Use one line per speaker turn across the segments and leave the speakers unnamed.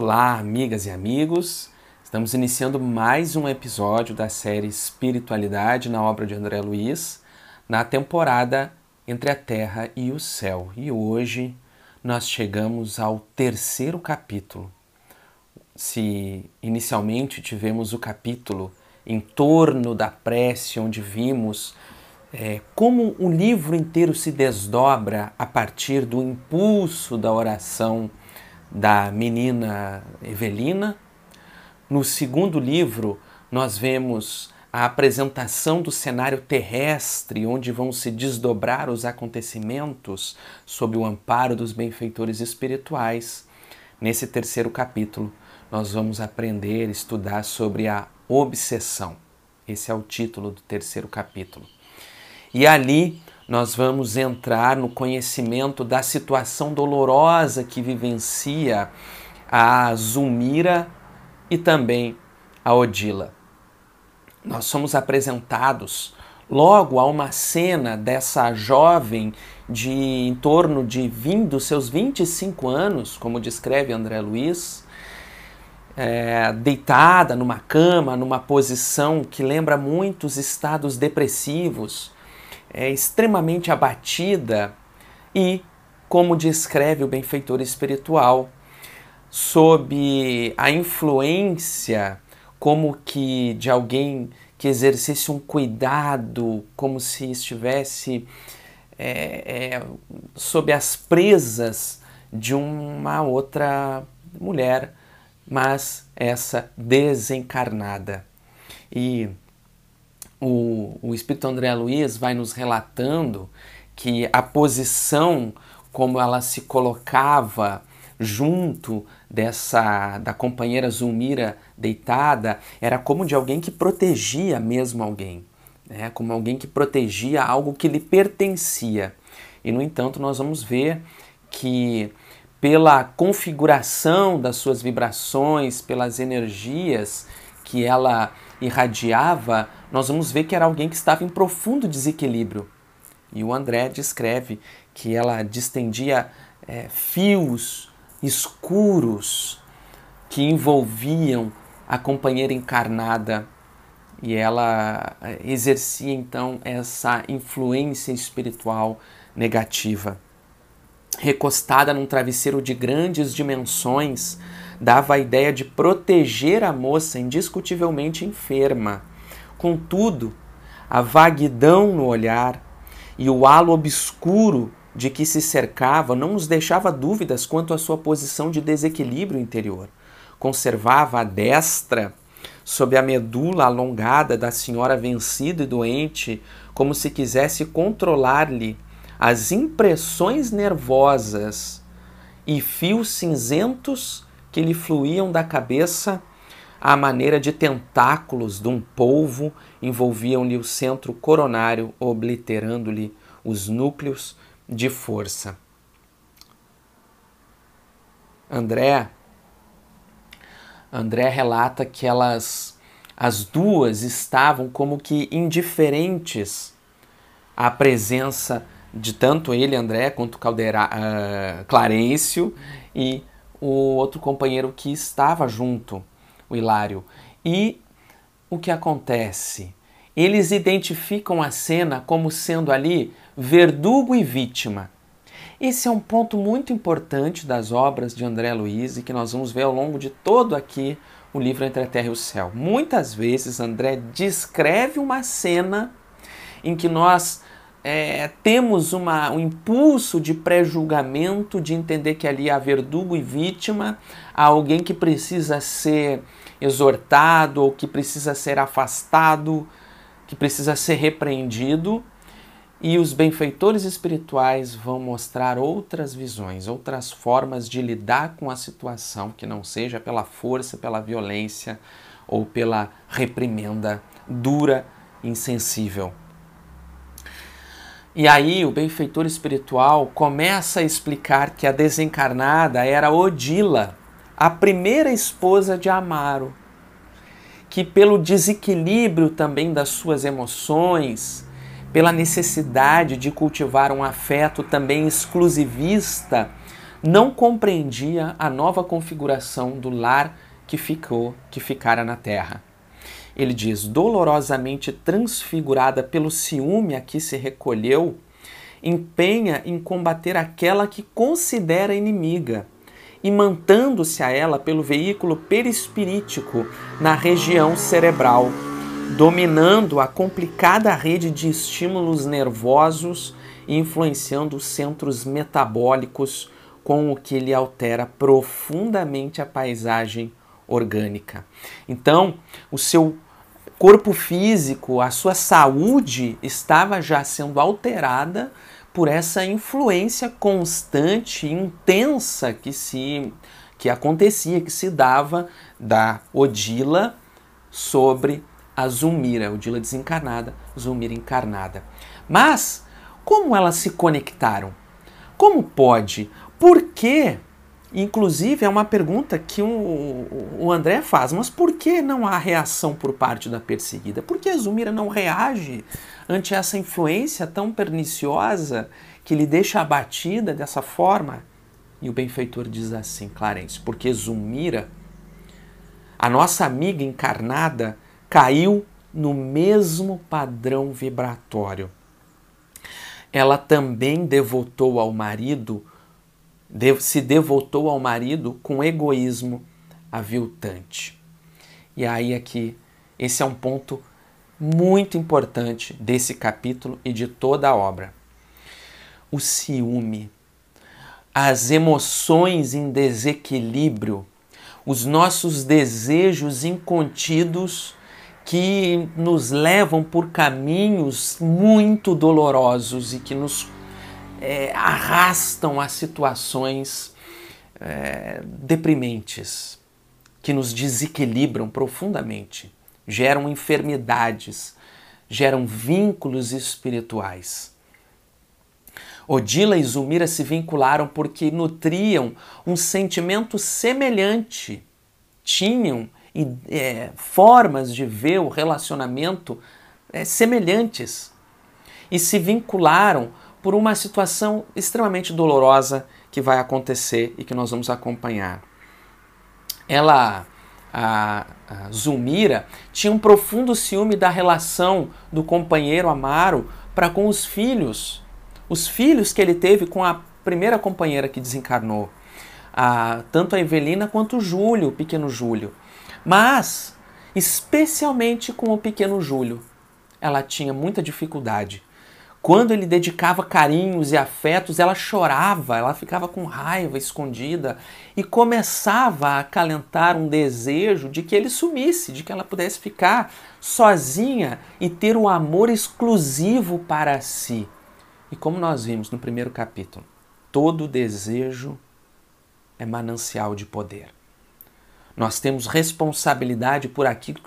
Olá, amigas e amigos. Estamos iniciando mais um episódio da série Espiritualidade na obra de André Luiz, na temporada Entre a Terra e o Céu. E hoje nós chegamos ao terceiro capítulo. Se inicialmente tivemos o capítulo em torno da prece, onde vimos é, como o livro inteiro se desdobra a partir do impulso da oração da menina Evelina. No segundo livro, nós vemos a apresentação do cenário terrestre, onde vão se desdobrar os acontecimentos sob o amparo dos benfeitores espirituais. Nesse terceiro capítulo, nós vamos aprender, estudar sobre a obsessão. Esse é o título do terceiro capítulo. E ali nós vamos entrar no conhecimento da situação dolorosa que vivencia a Zulmira e também a Odila. Nós somos apresentados logo a uma cena dessa jovem de em torno de 20, dos seus 25 anos, como descreve André Luiz, é, deitada numa cama, numa posição que lembra muitos estados depressivos, é, extremamente abatida e, como descreve o benfeitor espiritual, sob a influência como que de alguém que exercesse um cuidado, como se estivesse é, é, sob as presas de uma outra mulher, mas essa desencarnada. E o, o Espírito André Luiz vai nos relatando que a posição como ela se colocava junto dessa da companheira Zulmira deitada era como de alguém que protegia mesmo alguém, né? como alguém que protegia algo que lhe pertencia. E no entanto nós vamos ver que pela configuração das suas vibrações, pelas energias que ela irradiava, nós vamos ver que era alguém que estava em profundo desequilíbrio. E o André descreve que ela distendia é, fios escuros que envolviam a companheira encarnada e ela é, exercia então essa influência espiritual negativa. Recostada num travesseiro de grandes dimensões, dava a ideia de proteger a moça indiscutivelmente enferma. Contudo, a vaguidão no olhar e o halo obscuro de que se cercava não nos deixava dúvidas quanto à sua posição de desequilíbrio interior. Conservava a destra sob a medula alongada da senhora vencida e doente, como se quisesse controlar-lhe as impressões nervosas e fios cinzentos que lhe fluíam da cabeça à maneira de tentáculos de um polvo, envolviam-lhe o centro coronário, obliterando-lhe os núcleos de força. André André relata que elas as duas estavam como que indiferentes à presença de tanto ele, André, quanto Caldeira, uh, Clarencio e o outro companheiro que estava junto, o Hilário. E o que acontece? Eles identificam a cena como sendo ali verdugo e vítima. Esse é um ponto muito importante das obras de André Luiz e que nós vamos ver ao longo de todo aqui o livro Entre a Terra e o Céu. Muitas vezes André descreve uma cena em que nós é, temos uma, um impulso de pré-julgamento, de entender que ali há verdugo e vítima, há alguém que precisa ser exortado ou que precisa ser afastado, que precisa ser repreendido. E os benfeitores espirituais vão mostrar outras visões, outras formas de lidar com a situação que não seja pela força, pela violência ou pela reprimenda dura, insensível. E aí o benfeitor espiritual começa a explicar que a desencarnada era Odila, a primeira esposa de Amaro, que pelo desequilíbrio também das suas emoções, pela necessidade de cultivar um afeto também exclusivista, não compreendia a nova configuração do lar que ficou, que ficara na terra. Ele diz: dolorosamente transfigurada pelo ciúme a que se recolheu, empenha em combater aquela que considera inimiga, e mantando-se a ela pelo veículo perispirítico na região cerebral, dominando a complicada rede de estímulos nervosos e influenciando os centros metabólicos, com o que lhe altera profundamente a paisagem orgânica. Então, o seu corpo físico, a sua saúde estava já sendo alterada por essa influência constante, intensa que se que acontecia, que se dava da Odila sobre a Zulmira, Odila desencarnada, Zulmira encarnada. Mas como elas se conectaram? Como pode? Por que? Inclusive, é uma pergunta que o, André faz, mas por que não há reação por parte da perseguida? Por que a Zulmira não reage ante essa influência tão perniciosa que lhe deixa abatida dessa forma? E o benfeitor diz assim, Clarence, porque Zulmira, a nossa amiga encarnada, caiu no mesmo padrão vibratório. Ela também devotou ao marido se devotou ao marido com egoísmo aviltante. E aí aqui, esse é um ponto muito importante desse capítulo e de toda a obra. O ciúme, as emoções em desequilíbrio, os nossos desejos incontidos que nos levam por caminhos muito dolorosos e que nos é, arrastam a situações é, deprimentes, que nos desequilibram profundamente, geram enfermidades, geram vínculos espirituais. Odila e Zulmira se vincularam porque nutriam um sentimento semelhante, tinham é, formas de ver o relacionamento é, semelhantes e se vincularam por uma situação extremamente dolorosa que vai acontecer e que nós vamos acompanhar. Ela, a, a Zulmira, tinha um profundo ciúme da relação do companheiro Amaro para com os filhos, os filhos que ele teve com a primeira companheira que desencarnou, a, tanto a Evelina quanto o Júlio, o pequeno Júlio. Mas, especialmente com o pequeno Júlio, ela tinha muita dificuldade quando ele dedicava carinhos e afetos, ela chorava, ela ficava com raiva escondida e começava a acalentar um desejo de que ele sumisse, de que ela pudesse ficar sozinha e ter um amor exclusivo para si. E como nós vimos no primeiro capítulo, todo desejo é manancial de poder. Nós temos responsabilidade por aquilo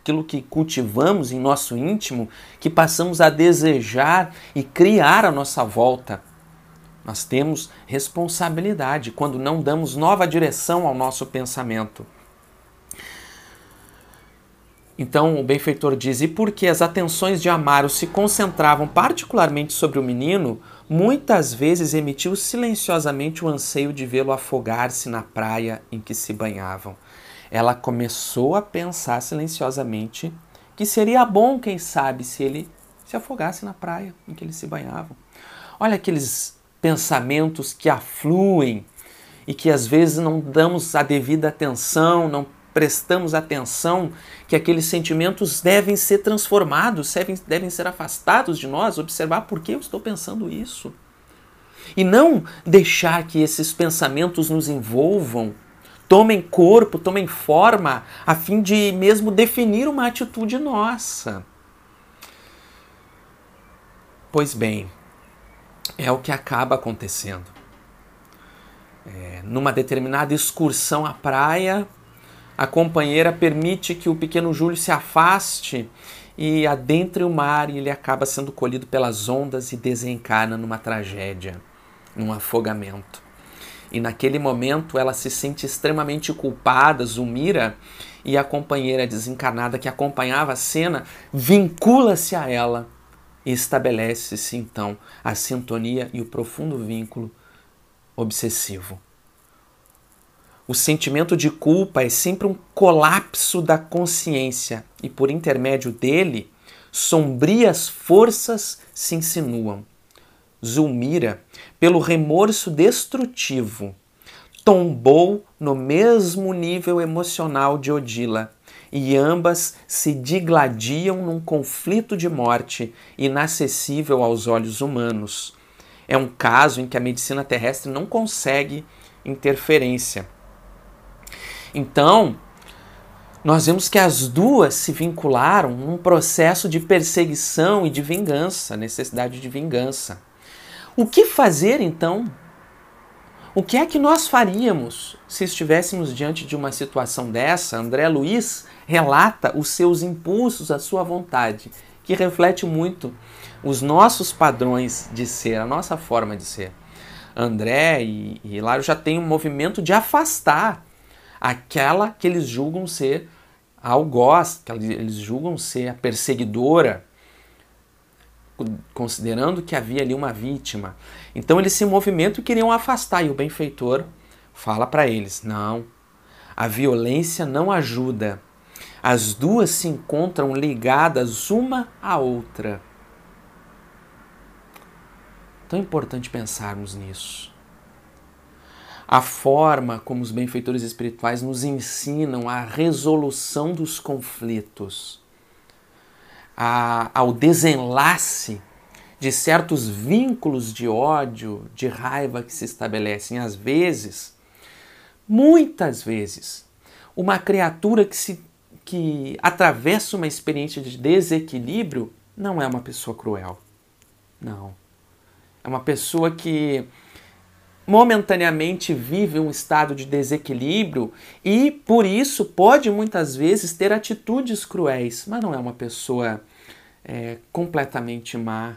aquilo que cultivamos em nosso íntimo, que passamos a desejar e criar à nossa volta. Nós temos responsabilidade quando não damos nova direção ao nosso pensamento. Então o benfeitor diz: e porque as atenções de Amaro se concentravam particularmente sobre o menino, muitas vezes emitiu silenciosamente o anseio de vê-lo afogar-se na praia em que se banhavam ela começou a pensar silenciosamente que seria bom, quem sabe, se ele se afogasse na praia em que eles se banhavam. Olha aqueles pensamentos que afluem e que às vezes não damos a devida atenção, não prestamos atenção que aqueles sentimentos devem ser transformados, devem, devem ser afastados de nós, observar por que eu estou pensando isso. E não deixar que esses pensamentos nos envolvam tomem corpo, tomem forma, a fim de mesmo definir uma atitude nossa. Pois bem, é o que acaba acontecendo. É, numa determinada excursão à praia, a companheira permite que o pequeno Júlio se afaste e adentre o mar e ele acaba sendo colhido pelas ondas e desencarna numa tragédia, num afogamento. E naquele momento ela se sente extremamente culpada, Zumira, e a companheira desencarnada que acompanhava a cena vincula-se a ela e estabelece-se então a sintonia e o profundo vínculo obsessivo. O sentimento de culpa é sempre um colapso da consciência e, por intermédio dele, sombrias forças se insinuam. Zulmira, pelo remorso destrutivo, tombou no mesmo nível emocional de Odila e ambas se digladiam num conflito de morte inacessível aos olhos humanos. É um caso em que a medicina terrestre não consegue interferência. Então, nós vemos que as duas se vincularam num processo de perseguição e de vingança, necessidade de vingança. O que fazer então? O que é que nós faríamos se estivéssemos diante de uma situação dessa? André Luiz relata os seus impulsos, a sua vontade, que reflete muito os nossos padrões de ser, a nossa forma de ser. André e, e Hilário já têm um movimento de afastar aquela que eles julgam ser a algoz, que eles julgam ser a perseguidora, considerando que havia ali uma vítima. Então eles se movimentam e queriam afastar, e o benfeitor fala para eles: não, a violência não ajuda. As duas se encontram ligadas uma à outra. Tão importante pensarmos nisso a forma como os benfeitores espirituais nos ensinam a resolução dos conflitos, a, ao desenlace de certos vínculos de ódio, de raiva que se estabelecem. Às vezes, muitas vezes, uma criatura que, se, que atravessa uma experiência de desequilíbrio não é uma pessoa cruel. Não. É uma pessoa que momentaneamente vive um estado de desequilíbrio e por isso pode muitas vezes ter atitudes cruéis, mas não é uma pessoa é, completamente má,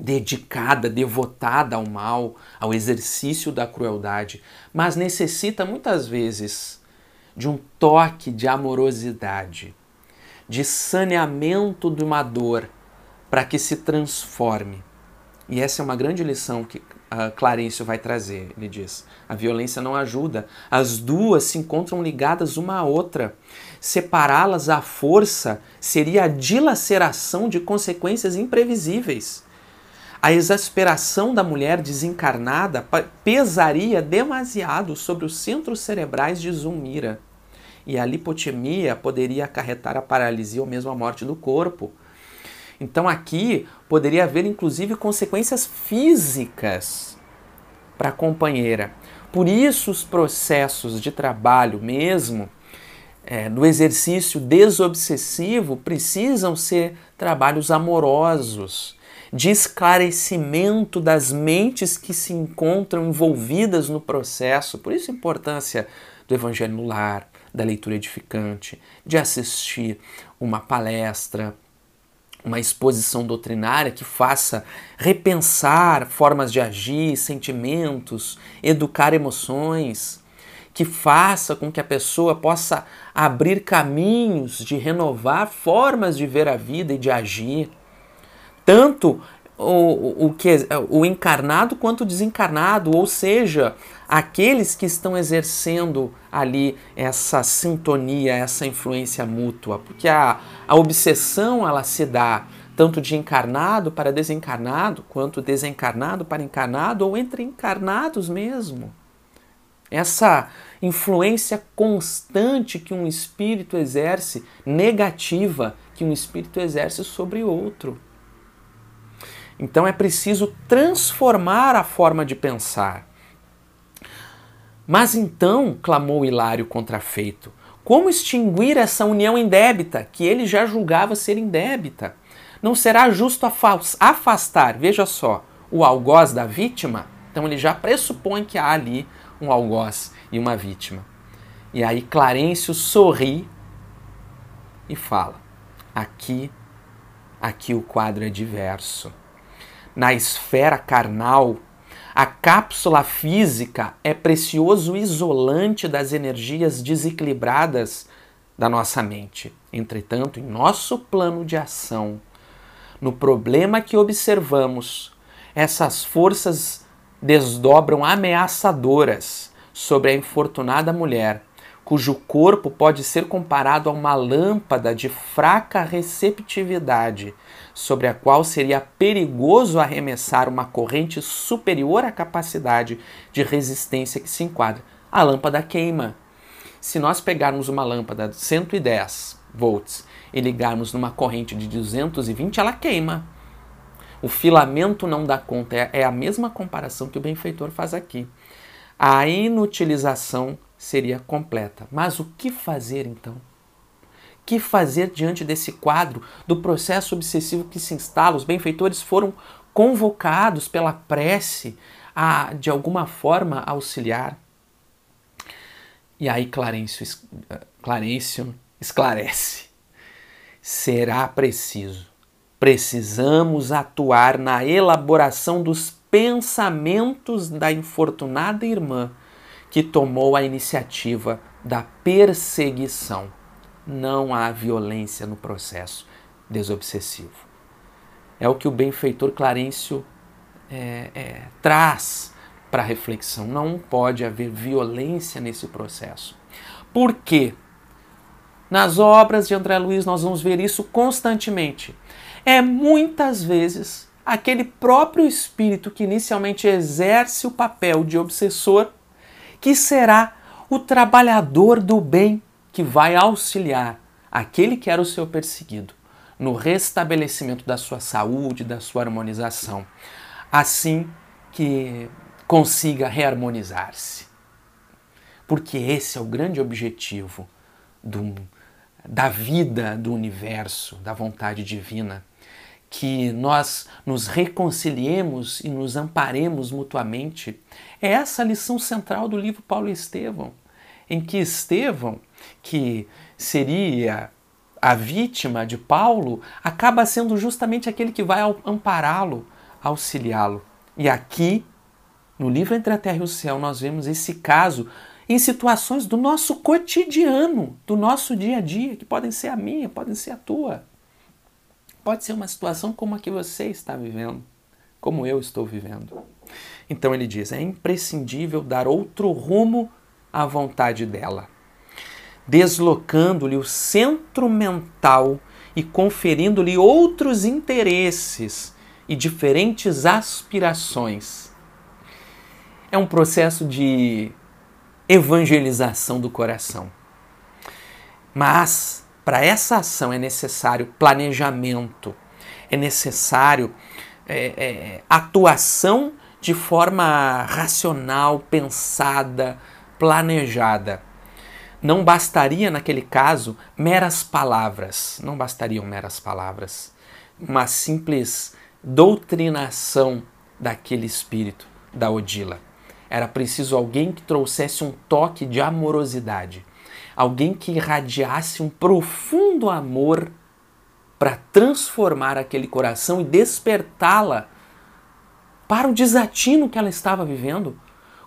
dedicada, devotada ao mal, ao exercício da crueldade, mas necessita muitas vezes de um toque de amorosidade, de saneamento de uma dor para que se transforme. E essa é uma grande lição que Clarencio vai trazer. Ele diz: a violência não ajuda, as duas se encontram ligadas uma à outra. Separá-las à força seria a dilaceração de consequências imprevisíveis. A exasperação da mulher desencarnada pesaria demasiado sobre os centros cerebrais de Zulmira. E a lipotimia poderia acarretar a paralisia ou mesmo a morte do corpo. Então aqui poderia haver inclusive consequências físicas para a companheira. Por isso os processos de trabalho mesmo é, do exercício desobsessivo precisam ser trabalhos amorosos, de esclarecimento das mentes que se encontram envolvidas no processo. Por isso a importância do Evangelho no lar, da leitura edificante, de assistir uma palestra, uma exposição doutrinária que faça repensar formas de agir, sentimentos, educar emoções, que faça com que a pessoa possa abrir caminhos de renovar formas de ver a vida e de agir. Tanto o, o, que, o encarnado quanto o desencarnado, ou seja, aqueles que estão exercendo ali essa sintonia, essa influência mútua, porque a, a obsessão ela se dá tanto de encarnado para desencarnado, quanto desencarnado para encarnado, ou entre encarnados mesmo. Essa influência constante que um espírito exerce, negativa, que um espírito exerce sobre outro. Então é preciso transformar a forma de pensar. Mas então, clamou Hilário contrafeito, como extinguir essa união indébita, que ele já julgava ser indébita? Não será justo afastar, veja só, o algoz da vítima? Então ele já pressupõe que há ali um algoz e uma vítima. E aí Clarencio sorri e fala: aqui, aqui o quadro é diverso na esfera carnal, a cápsula física é precioso isolante das energias desequilibradas da nossa mente. Entretanto, em nosso plano de ação, no problema que observamos, essas forças desdobram ameaçadoras sobre a infortunada mulher, cujo corpo pode ser comparado a uma lâmpada de fraca receptividade, sobre a qual seria perigoso arremessar uma corrente superior à capacidade de resistência que se enquadra. A lâmpada queima. Se nós pegarmos uma lâmpada de 110 volts e ligarmos numa corrente de 220, ela queima. O filamento não dá conta. É, é a mesma comparação que o benfeitor faz aqui. A inutilização seria completa. Mas o que fazer então? Que fazer diante desse quadro do processo obsessivo que se instala? Os benfeitores foram convocados pela prece a, de alguma forma, auxiliar. E aí Clarencio, Clarencio esclarece: será preciso Precisamos atuar na elaboração dos pensamentos da infortunada irmã que tomou a iniciativa da perseguição. Não há violência no processo desobsessivo. É o que o benfeitor Clarencio é, é, traz para a reflexão. Não pode haver violência nesse processo. Por quê? Nas obras de André Luiz nós vamos ver isso constantemente é muitas vezes aquele próprio espírito que inicialmente exerce o papel de obsessor que será o trabalhador do bem que vai auxiliar aquele que era o seu perseguido no restabelecimento da sua saúde, da sua harmonização, assim que consiga reharmonizar-se. Porque esse é o grande objetivo do, da vida do universo, da vontade divina que nós nos reconciliemos e nos amparemos mutuamente. É essa a lição central do livro Paulo e Estevão, em que Estevão, que seria a vítima de Paulo, acaba sendo justamente aquele que vai ampará-lo, auxiliá-lo. E aqui, no livro Entre a Terra e o Céu, nós vemos esse caso em situações do nosso cotidiano, do nosso dia a dia, que podem ser a minha, podem ser a tua. Pode ser uma situação como a que você está vivendo, como eu estou vivendo. Então ele diz: é imprescindível dar outro rumo à vontade dela, deslocando-lhe o centro mental e conferindo-lhe outros interesses e diferentes aspirações. É um processo de evangelização do coração. Mas para essa ação é necessário planejamento, é necessário é, é, atuação de forma racional, pensada, planejada. Não bastaria, naquele caso, meras palavras, não bastariam meras palavras, uma simples doutrinação daquele espírito, da Odila. Era preciso alguém que trouxesse um toque de amorosidade alguém que irradiasse um profundo amor para transformar aquele coração e despertá-la para o desatino que ela estava vivendo.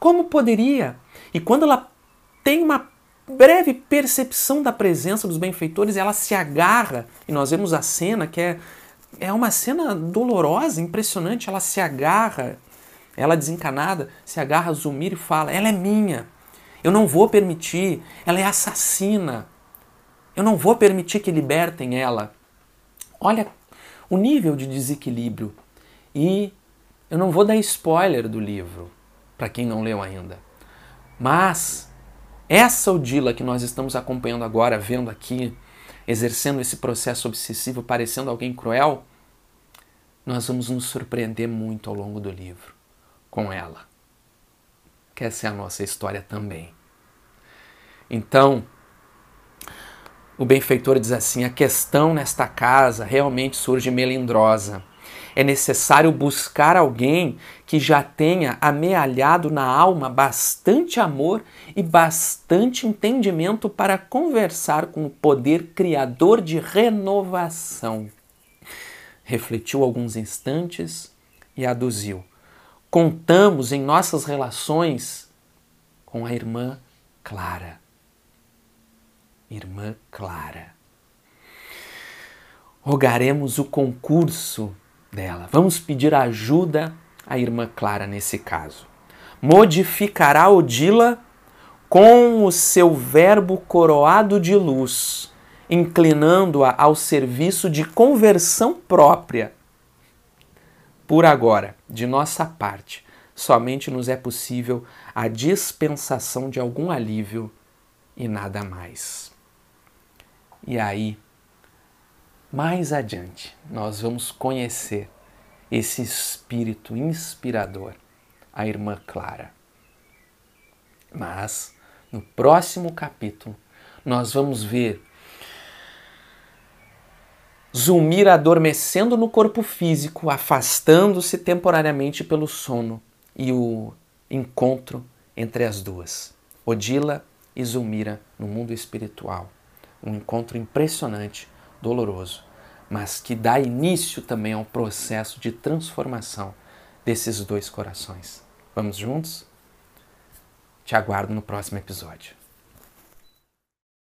Como poderia? E quando ela tem uma breve percepção da presença dos benfeitores, ela se agarra, e nós vemos a cena que é, é uma cena dolorosa, impressionante. Ela se agarra, ela desencanada, se agarra a Zumir e fala: Ela é minha. Eu não vou permitir, ela é assassina. Eu não vou permitir que libertem ela. Olha o nível de desequilíbrio. E eu não vou dar spoiler do livro, para quem não leu ainda. Mas essa Odila que nós estamos acompanhando agora, vendo aqui, exercendo esse processo obsessivo, parecendo alguém cruel, nós vamos nos surpreender muito ao longo do livro com ela que essa é a nossa história também. Então, o benfeitor diz assim: a questão nesta casa realmente surge melindrosa. É necessário buscar alguém que já tenha amealhado na alma bastante amor e bastante entendimento para conversar com o poder criador de renovação. Refletiu alguns instantes e aduziu contamos em nossas relações com a irmã Clara. Irmã Clara. Rogaremos o concurso dela. Vamos pedir ajuda a irmã Clara nesse caso. Modificará Odila com o seu verbo coroado de luz, inclinando-a ao serviço de conversão própria. Por agora, de nossa parte, somente nos é possível a dispensação de algum alívio e nada mais. E aí, mais adiante, nós vamos conhecer esse espírito inspirador, a irmã Clara. Mas, no próximo capítulo, nós vamos ver Zulmira adormecendo no corpo físico, afastando-se temporariamente pelo sono e o encontro entre as duas, Odila e Zulmira no mundo espiritual. Um encontro impressionante, doloroso, mas que dá início também ao processo de transformação desses dois corações. Vamos juntos? Te aguardo no próximo episódio.